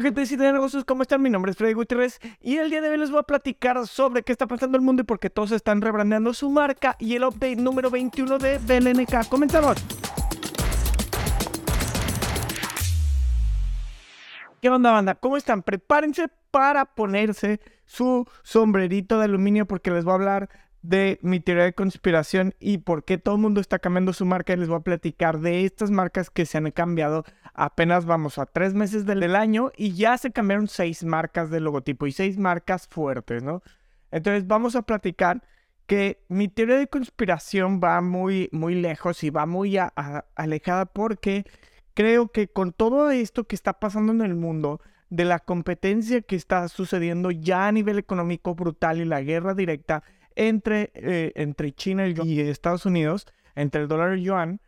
Gente de negocios, ¿cómo están? Mi nombre es Freddy Gutiérrez y el día de hoy les voy a platicar sobre qué está pasando en el mundo y por qué todos están rebrandeando su marca y el update número 21 de BLNK. Comenzamos. ¿Qué onda, banda? ¿Cómo están? Prepárense para ponerse su sombrerito de aluminio porque les voy a hablar de mi teoría de conspiración y por qué todo el mundo está cambiando su marca y les voy a platicar de estas marcas que se han cambiado. Apenas vamos a tres meses del, año y ya se cambiaron seis marcas de logotipo y seis marcas fuertes, ¿no? Entonces vamos a platicar que mi teoría de conspiración va muy, muy lejos y va muy alejada porque creo que con todo esto que está pasando en el mundo, de la competencia que está sucediendo ya a nivel económico brutal y la guerra directa, entre, eh, entre China y Estados Unidos, entre el dólar y el yuan,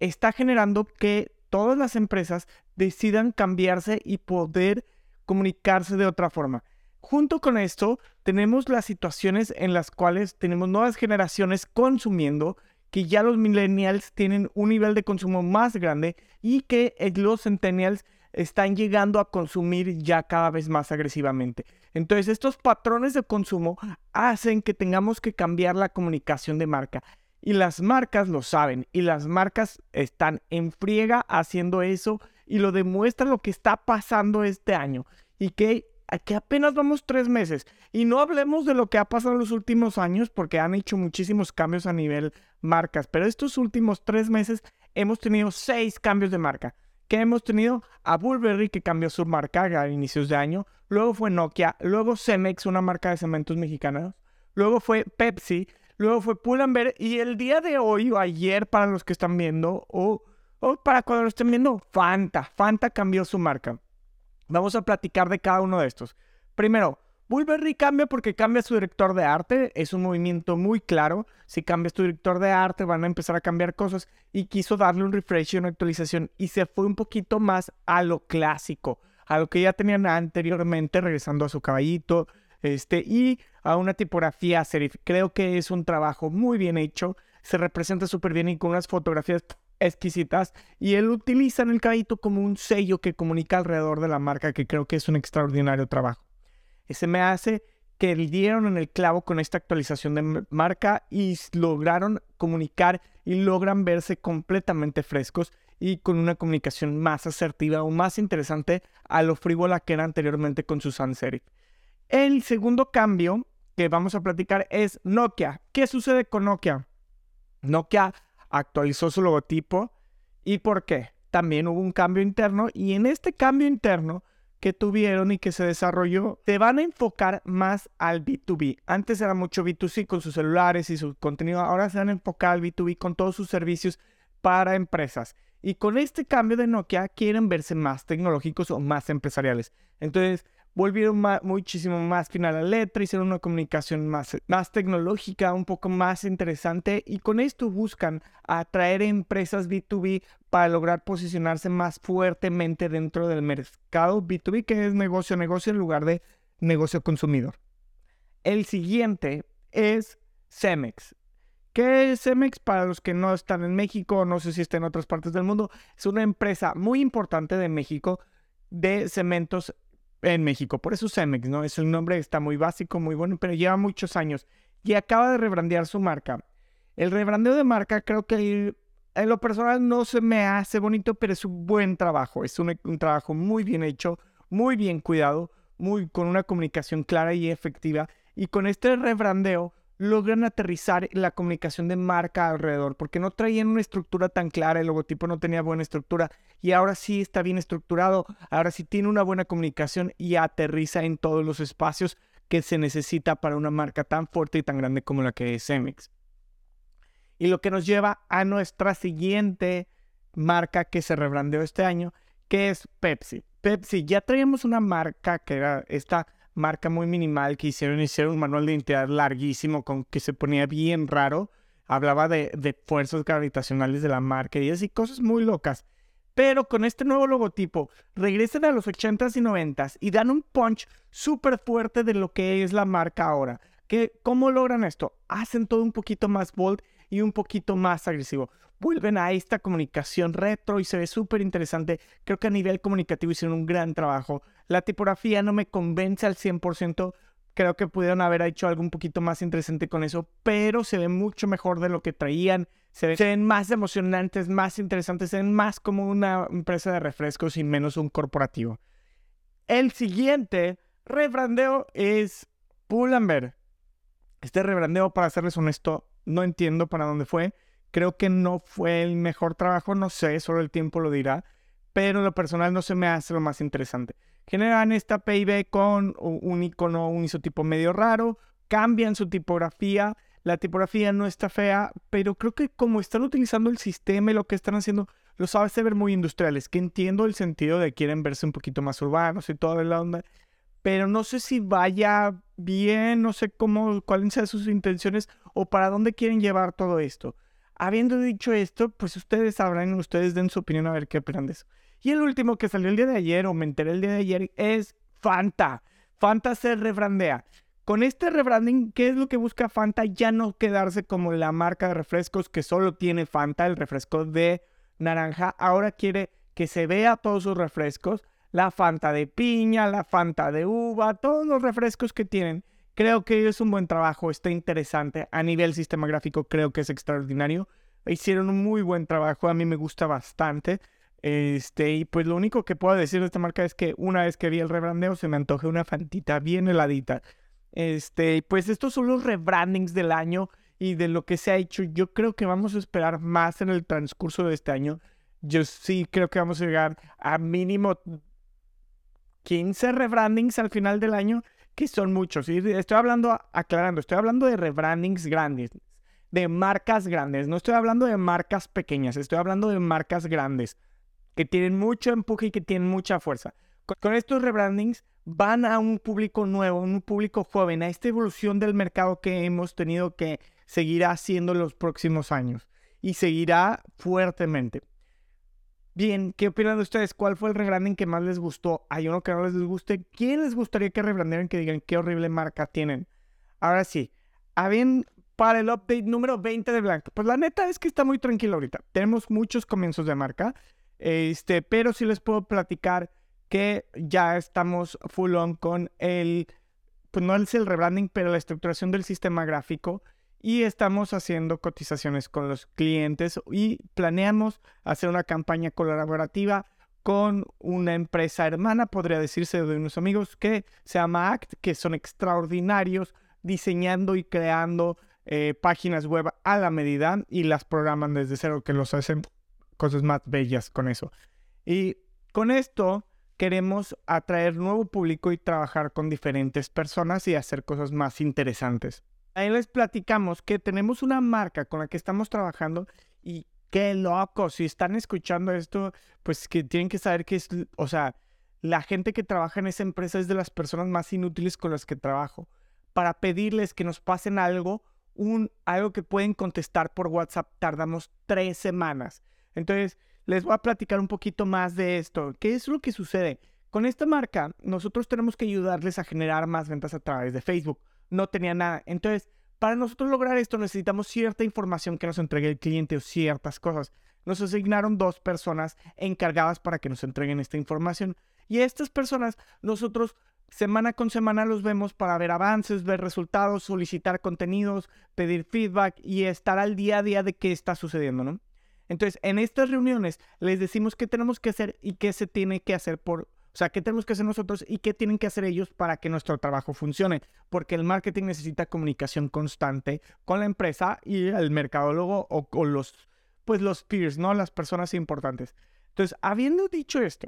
está generando que todas las empresas decidan cambiarse y poder comunicarse de otra forma. Junto con esto, tenemos las situaciones en las cuales tenemos nuevas generaciones consumiendo, que ya los millennials tienen un nivel de consumo más grande y que los centennials están llegando a consumir ya cada vez más agresivamente. Entonces, estos patrones de consumo hacen que tengamos que cambiar la comunicación de marca. Y las marcas lo saben. Y las marcas están en friega haciendo eso y lo demuestra lo que está pasando este año. Y que, que apenas vamos tres meses. Y no hablemos de lo que ha pasado en los últimos años porque han hecho muchísimos cambios a nivel marcas. Pero estos últimos tres meses hemos tenido seis cambios de marca que hemos tenido a Burberry que cambió su marca a inicios de año, luego fue Nokia, luego Cemex, una marca de cementos mexicanos, luego fue Pepsi, luego fue Pull&Bear y el día de hoy o ayer para los que están viendo o, o para cuando lo estén viendo, Fanta, Fanta cambió su marca. Vamos a platicar de cada uno de estos. Primero, Bulberry cambia porque cambia su director de arte, es un movimiento muy claro. Si cambias tu director de arte van a empezar a cambiar cosas y quiso darle un refresh y una actualización y se fue un poquito más a lo clásico, a lo que ya tenían anteriormente, regresando a su caballito este, y a una tipografía serif. Creo que es un trabajo muy bien hecho, se representa súper bien y con unas fotografías exquisitas y él utiliza en el caballito como un sello que comunica alrededor de la marca que creo que es un extraordinario trabajo se me hace que dieron en el clavo con esta actualización de marca y lograron comunicar y logran verse completamente frescos y con una comunicación más asertiva o más interesante a lo frívola que era anteriormente con su sans serif. El segundo cambio que vamos a platicar es Nokia. ¿Qué sucede con Nokia? Nokia actualizó su logotipo y ¿por qué? También hubo un cambio interno y en este cambio interno que tuvieron y que se desarrolló, te van a enfocar más al B2B. Antes era mucho B2C con sus celulares y su contenido, ahora se van a enfocar al B2B con todos sus servicios para empresas. Y con este cambio de Nokia quieren verse más tecnológicos o más empresariales. Entonces, volvieron muchísimo más final a letra, hicieron una comunicación más, más tecnológica, un poco más interesante y con esto buscan atraer empresas B2B para lograr posicionarse más fuertemente dentro del mercado B2B, que es negocio negocio en lugar de negocio consumidor. El siguiente es Cemex. ¿Qué es Cemex? Para los que no están en México, no sé si está en otras partes del mundo, es una empresa muy importante de México de cementos en México. Por eso Cemex, ¿no? Es un nombre está muy básico, muy bueno, pero lleva muchos años y acaba de rebrandear su marca. El rebrandeo de marca creo que en lo personal no se me hace bonito, pero es un buen trabajo. Es un, un trabajo muy bien hecho, muy bien cuidado, muy con una comunicación clara y efectiva. Y con este rebrandeo logran aterrizar la comunicación de marca alrededor, porque no traían una estructura tan clara, el logotipo no tenía buena estructura y ahora sí está bien estructurado, ahora sí tiene una buena comunicación y aterriza en todos los espacios que se necesita para una marca tan fuerte y tan grande como la que es Cemex. Y lo que nos lleva a nuestra siguiente marca que se rebrandeó este año, que es Pepsi. Pepsi, ya traíamos una marca que era esta marca muy minimal que hicieron, hicieron un manual de identidad larguísimo con que se ponía bien raro. Hablaba de, de fuerzas gravitacionales de la marca y así cosas muy locas. Pero con este nuevo logotipo, regresan a los 80s y 90s y dan un punch súper fuerte de lo que es la marca ahora. ¿Cómo logran esto? Hacen todo un poquito más bold y un poquito más agresivo. vuelven a esta comunicación retro y se ve súper interesante. Creo que a nivel comunicativo hicieron un gran trabajo. La tipografía no me convence al 100%. Creo que pudieron haber hecho algo un poquito más interesante con eso, pero se ve mucho mejor de lo que traían. Se ven, más emocionantes, más interesantes, se ven más como una empresa de refrescos y menos un corporativo. El siguiente rebrandeo es Pull&Bear. Este rebrandeo, para serles honesto, no entiendo para dónde fue. Creo que no fue el mejor trabajo, no sé, solo el tiempo lo dirá. Pero lo personal no se me hace lo más interesante. Generan esta PIB con un icono, un isotipo medio raro, cambian su tipografía. La tipografía no está fea, pero creo que como están utilizando el sistema y lo que están haciendo, lo sabes ver muy industriales, que entiendo el sentido de quieren verse un poquito más urbanos y toda la onda, pero no sé si vaya bien, no sé cómo, cuáles sean sus intenciones o para dónde quieren llevar todo esto. Habiendo dicho esto, pues ustedes sabrán, ustedes den su opinión a ver qué opinan de eso. Y el último que salió el día de ayer, o me enteré el día de ayer, es Fanta. Fanta se rebrandea. Con este rebranding, ¿qué es lo que busca Fanta? Ya no quedarse como la marca de refrescos que solo tiene Fanta, el refresco de naranja. Ahora quiere que se vea todos sus refrescos la Fanta de piña, la Fanta de uva, todos los refrescos que tienen. Creo que es un buen trabajo, está interesante. A nivel sistema gráfico creo que es extraordinario. Hicieron un muy buen trabajo, a mí me gusta bastante. Este, y pues lo único que puedo decir de esta marca es que una vez que vi el rebrandeo se me antojó una fantita bien heladita. Este, pues estos son los rebrandings del año y de lo que se ha hecho. Yo creo que vamos a esperar más en el transcurso de este año. Yo sí creo que vamos a llegar a mínimo 15 rebrandings al final del año, que son muchos. Y estoy hablando, aclarando, estoy hablando de rebrandings grandes, de marcas grandes. No estoy hablando de marcas pequeñas, estoy hablando de marcas grandes, que tienen mucho empuje y que tienen mucha fuerza. Con, estos rebrandings van a un público nuevo, un público joven, a esta evolución del mercado que hemos tenido que seguir haciendo los próximos años y seguirá fuertemente. Bien, ¿qué opinan de ustedes? ¿Cuál fue el rebranding que más les gustó? ¿Hay uno que no les guste? ¿Quién les gustaría que rebrandearan que digan qué horrible marca tienen? Ahora sí, bien para el update número 20 de Blanca. Pues la neta es que está muy tranquilo ahorita. Tenemos muchos comienzos de marca, este, pero sí les puedo platicar que ya estamos full on con el, pues no es el rebranding, pero la estructuración del sistema gráfico y estamos haciendo cotizaciones con los clientes y planeamos hacer una campaña colaborativa con una empresa hermana, podría decirse de unos amigos que se llama ACT, que son extraordinarios diseñando y creando eh, páginas web a la medida y las programan desde cero, que los hacen cosas más bellas con eso. Y con esto queremos atraer nuevo público y trabajar con diferentes personas y hacer cosas más interesantes. Ahí les platicamos que tenemos una marca con la que estamos trabajando y qué loco, si están escuchando esto, pues que tienen que saber que es, o sea, la gente que trabaja en esa empresa es de las personas más inútiles con las que trabajo. Para pedirles que nos pasen algo, un, algo que pueden contestar por WhatsApp, tardamos tres semanas. Entonces, les voy a platicar un poquito más de esto. ¿Qué es lo que sucede? Con esta marca, nosotros tenemos que ayudarles a generar más ventas a través de Facebook no tenía nada. Entonces, para nosotros lograr esto necesitamos cierta información que nos entregue el cliente o ciertas cosas. Nos asignaron dos personas encargadas para que nos entreguen esta información. Y estas personas nosotros semana con semana los vemos para ver avances, ver resultados, solicitar contenidos, pedir feedback y estar al día a día de qué está sucediendo, ¿no? Entonces, en estas reuniones les decimos qué tenemos que hacer y qué se tiene que hacer por o sea, ¿qué tenemos que hacer nosotros y qué tienen que hacer ellos para que nuestro trabajo funcione? Porque el marketing necesita comunicación constante con la empresa y el mercadólogo o con los, pues los peers, ¿no? Las personas importantes. Entonces, habiendo dicho esto,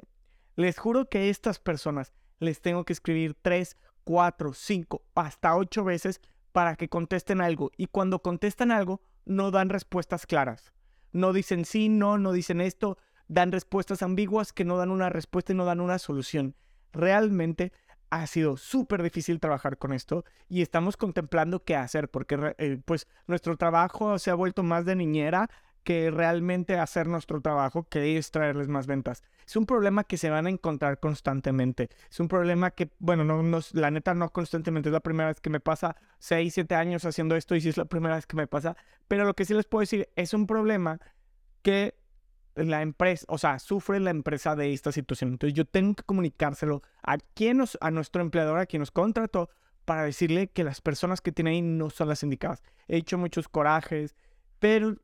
les juro que a estas personas les tengo que escribir tres, cuatro, cinco, hasta ocho veces para que contesten algo. Y cuando contestan algo, no dan respuestas claras. No dicen sí, no, no dicen esto, dan respuestas ambiguas que no dan una respuesta y no dan una solución. Realmente ha sido súper difícil trabajar con esto y estamos contemplando qué hacer porque eh, pues nuestro trabajo se ha vuelto más de niñera que realmente hacer nuestro trabajo que es traerles más ventas. Es un problema que se van a encontrar constantemente. Es un problema que, bueno, no, la neta no constantemente. Es la primera vez que me pasa 6, 7 años haciendo esto y sí es la primera vez que me pasa. Pero lo que sí les puedo decir es un problema que la empresa, o sea, sufre la empresa de esta situación. Entonces yo tengo que comunicárselo a quien nos, a nuestro empleador, a quien nos contrató, para decirle que las personas que tiene ahí no son las indicadas. He hecho muchos corajes, pero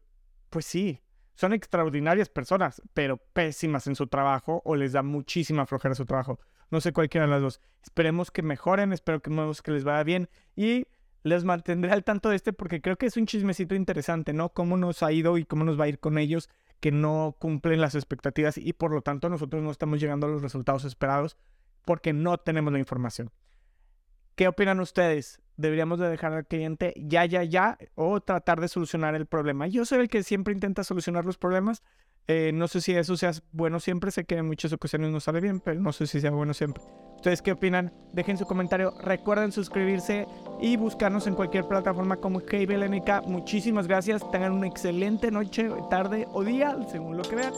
pues sí, son extraordinarias personas, pero pésimas en su trabajo o les da muchísima flojera su trabajo. No sé cualquiera de las dos. Esperemos que mejoren, espero que, que les vaya bien y les mantendré al tanto de este porque creo que es un chismecito interesante, ¿no? Cómo nos ha ido y cómo nos va a ir con ellos que no cumplen las expectativas y por lo tanto nosotros no estamos llegando a los resultados esperados porque no tenemos la información. ¿Qué opinan ustedes? ¿Deberíamos de dejar al cliente ya, ya, ya o tratar de solucionar el problema? Yo soy el que siempre intenta solucionar los problemas. Eh, no sé si eso sea bueno siempre. Sé que en muchas ocasiones no sale bien, pero no sé si sea bueno siempre. ¿Ustedes qué opinan? Dejen su comentario. Recuerden suscribirse y buscarnos en cualquier plataforma como KBLNK. Muchísimas gracias. Tengan una excelente noche, tarde o día, según lo que vean.